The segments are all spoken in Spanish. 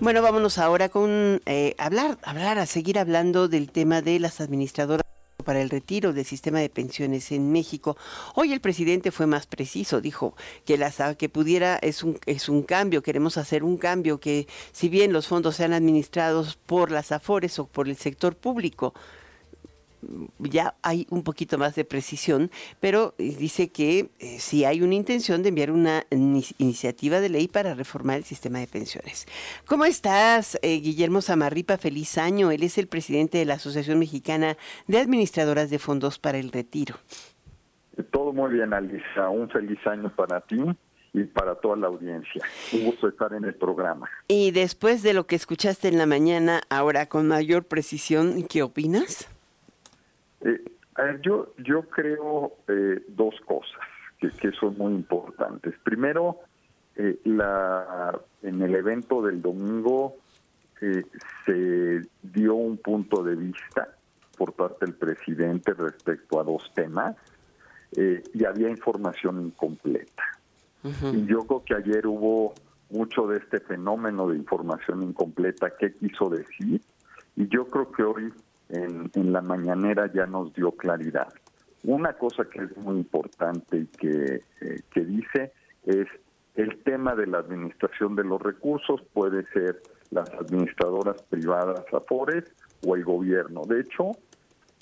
Bueno, vámonos ahora con eh, hablar, hablar, a seguir hablando del tema de las administradoras para el retiro del sistema de pensiones en México. Hoy el presidente fue más preciso, dijo que las que pudiera es un es un cambio, queremos hacer un cambio que si bien los fondos sean administrados por las Afores o por el sector público, ya hay un poquito más de precisión, pero eh, dice que eh, si hay una intención de enviar una iniciativa de ley para reformar el sistema de pensiones. ¿Cómo estás, eh, Guillermo Zamarripa? Feliz año. Él es el presidente de la Asociación Mexicana de Administradoras de Fondos para el Retiro. Todo muy bien, Alisa. Un feliz año para ti y para toda la audiencia. Un gusto estar en el programa. Y después de lo que escuchaste en la mañana, ahora con mayor precisión, ¿qué opinas? Eh, a ver, yo, yo creo eh, dos cosas que, son muy importantes. Primero, eh, la, en el evento del domingo se dio un punto de vista por parte del presidente respecto a dos temas y había información incompleta. Y yo creo que ayer hubo mucho de este fenómeno de información incompleta, qué quiso decir, y yo creo que hoy en, la mañanera ya nos dio claridad. Una cosa que es muy importante y que, eh, que dice es el tema de la administración de los recursos puede ser las administradoras privadas AFORES o el gobierno. De hecho,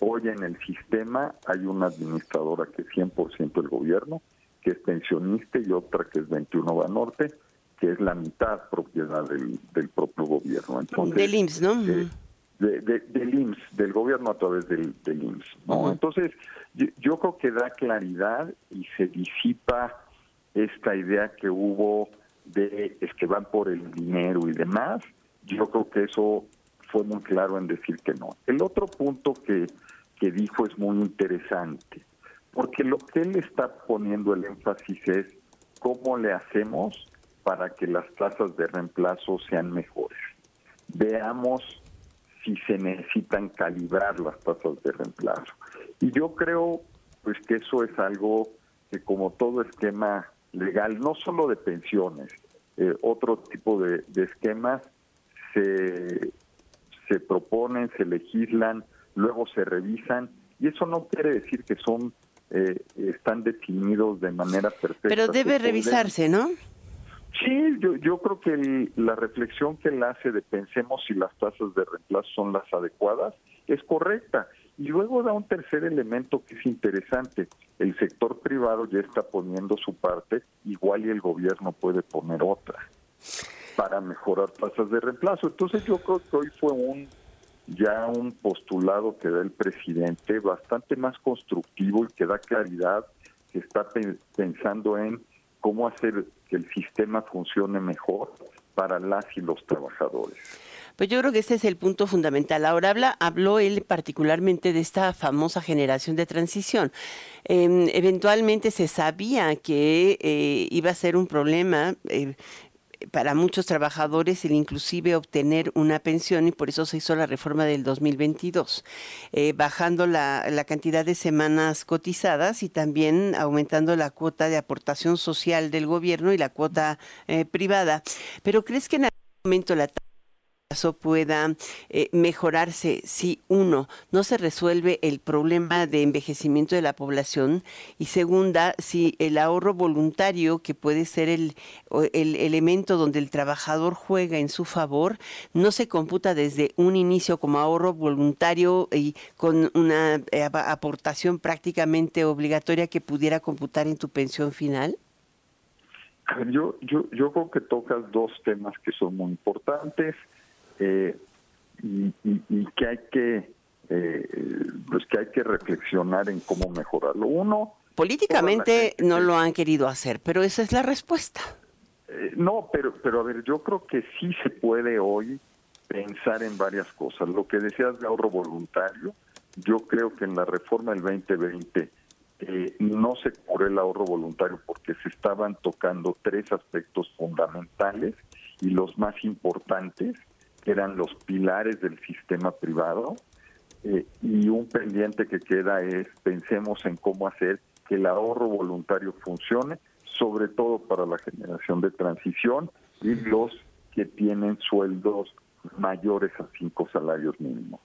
hoy en el sistema hay una administradora que es 100% el gobierno, que es pensionista y otra que es 21 Banorte, que es la mitad propiedad del, del propio gobierno. Entonces, del IMSS, ¿no? Eh, de, del IMSS, del gobierno a través del, del IMSS. ¿no? Entonces, yo, creo que da claridad y se disipa esta idea que hubo de es que van por el dinero y demás. Yo creo que eso fue muy claro en decir que no. El otro punto que, que dijo es muy interesante, porque lo que él está poniendo el énfasis es cómo le hacemos para que las tasas de reemplazo sean mejores. Veamos si se necesitan calibrar las tasas de reemplazo. Y yo creo pues que eso es algo que como todo esquema legal, no solo de pensiones, eh, otro tipo de, esquemas se, se proponen, se legislan, luego se revisan, y eso no quiere decir que son eh, están definidos de manera perfecta. Pero debe revisarse, ¿no? Sí, yo, yo creo que la reflexión que él hace de pensemos si las tasas de reemplazo son las adecuadas es correcta. Y luego da un tercer elemento que es interesante. El sector privado ya está poniendo su parte, igual y el gobierno puede poner otra para mejorar tasas de reemplazo. Entonces yo creo que hoy fue un ya un postulado que da el presidente bastante más constructivo y que da claridad, que está pensando en cómo hacer que el sistema funcione mejor para las y los trabajadores. Pues yo creo que ese es el punto fundamental. Ahora habla, habló él particularmente de esta famosa generación de transición. Em, eventualmente se sabía que eh, iba a ser un problema eh, para muchos trabajadores el inclusive obtener una pensión y por eso se hizo la reforma del 2022, eh, bajando la, la, cantidad de semanas cotizadas y también aumentando la cuota de aportación social del gobierno y la cuota eh, privada. Pero ¿crees que en algún momento la pueda eh, mejorarse si uno no se resuelve el problema de envejecimiento de la población y segunda si el ahorro voluntario que puede ser el, el elemento donde el trabajador juega en su favor no se computa desde un inicio como ahorro voluntario y con una eh, aportación prácticamente obligatoria que pudiera computar en tu pensión final? Yo, yo, yo creo que tocas dos temas que son muy importantes. Eh, y, que hay que eh, pues que hay que reflexionar en cómo mejorarlo. Uno, políticamente no lo han querido hacer, pero esa es la respuesta. Eh, no, pero pero a ver, yo creo que sí se puede hoy pensar en varias cosas. Lo que decías de ahorro voluntario, yo creo que en la reforma del 2020 no se cubre el ahorro voluntario porque se estaban tocando tres aspectos fundamentales y los más importantes eran los pilares del sistema privado. Eh, y un pendiente que queda es pensemos en cómo hacer que el ahorro voluntario funcione, sobre todo para la generación de transición y los que tienen sueldos mayores a cinco salarios mínimos.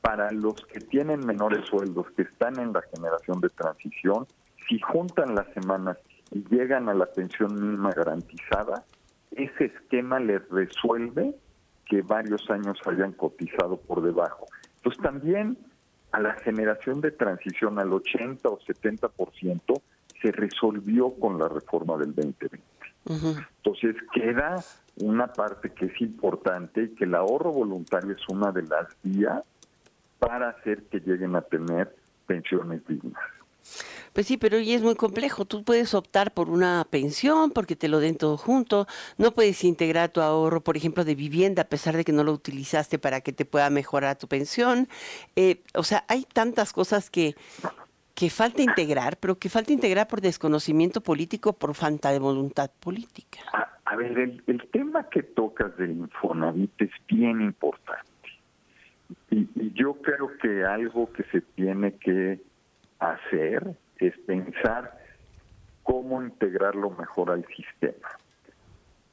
Para los que tienen menores sueldos, que están en la generación de transición, si juntan las semanas y llegan a la pensión mínima garantizada, ese esquema les resuelve que varios años hayan cotizado por debajo. Entonces también a la generación de transición al 80 o 70% se resolvió con la reforma del 2020. Entonces queda una parte que es importante y que el ahorro voluntario es una de las vías para hacer que lleguen a tener pensiones dignas. Pues sí, pero hoy es muy complejo. Tú puedes optar por una pensión porque te lo den todo junto. No puedes integrar tu ahorro, por ejemplo, de vivienda a pesar de que no lo utilizaste para que te pueda mejorar tu pensión. Eh, o sea, hay tantas cosas que, que falta integrar, pero que falta integrar por desconocimiento político, por falta de voluntad política. A, ver, el, el, tema que tocas del Infonavit es bien importante. Y, y yo creo que algo que se tiene que hacer es pensar cómo integrarlo mejor al sistema.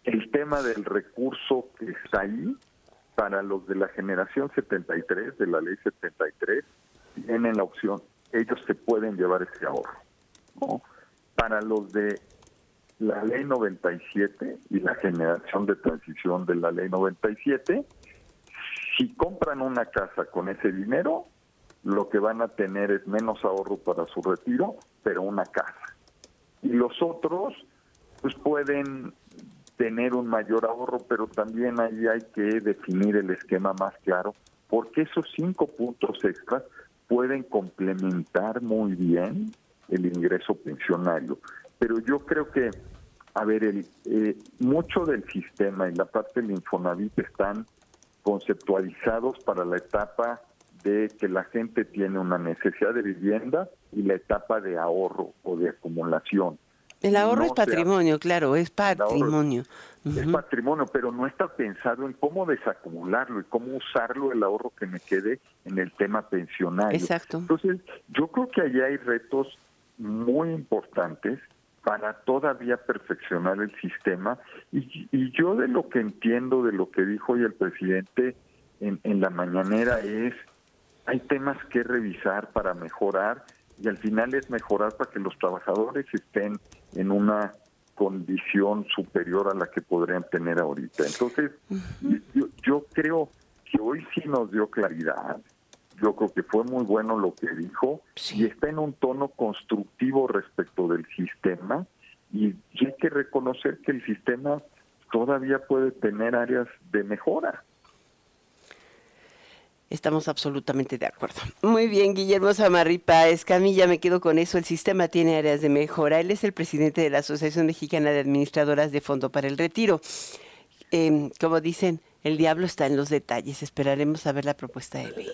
El tema del recurso que está ahí, para los de la generación 73, de la ley 73, tienen la opción, ellos se pueden llevar ese ahorro. Para los de la ley 97 y la generación de transición de la ley 97, si compran una casa con ese dinero, lo que van a tener es menos ahorro para su retiro, pero una casa. Y los otros, pues pueden tener un mayor ahorro, pero también ahí hay que definir el esquema más claro, porque esos cinco puntos extras pueden complementar muy bien el ingreso pensionario. Pero yo creo que, a ver, el, eh, mucho del sistema y la parte del Infonavit están conceptualizados para la etapa de que la gente tiene una necesidad de vivienda y la etapa de ahorro o de acumulación. El ahorro es patrimonio, claro, es patrimonio. Es patrimonio, pero no está pensado en cómo desacumularlo y cómo usarlo el ahorro que me quede en el tema pensionario. Exacto. Entonces, yo creo que allí hay retos muy importantes para todavía perfeccionar el sistema y, y yo de lo que entiendo de lo que dijo hoy el presidente en, en la mañanera es hay temas que revisar para mejorar y al final es mejorar para que los trabajadores estén en una condición superior a la que podrían tener ahorita. Entonces, yo, creo que hoy sí nos dio claridad. Yo creo que fue muy bueno lo que dijo y está en un tono constructivo respecto del sistema y hay que reconocer que el sistema todavía puede tener áreas de mejora. Estamos absolutamente de acuerdo. Muy bien, Guillermo Samarripa Escamilla, me quedo con eso. El sistema tiene áreas de mejora. Él es el presidente de la Asociación Mexicana de Administradoras de Fondo para el Retiro. Em, como dicen, el diablo está en los detalles. Esperaremos a ver la propuesta de ley.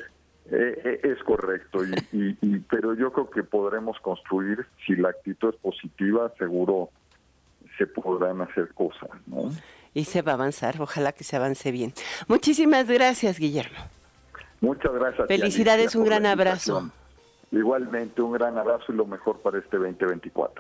Eh, eh, es correcto, y, pero yo creo que podremos construir, si la actitud es positiva, seguro se podrán hacer cosas, ¿no? Y se va a avanzar, ojalá que se avance bien. Muchísimas gracias, Guillermo. Muchas gracias. Felicidades, un gran abrazo. Igualmente, un gran abrazo y lo mejor para este 2024.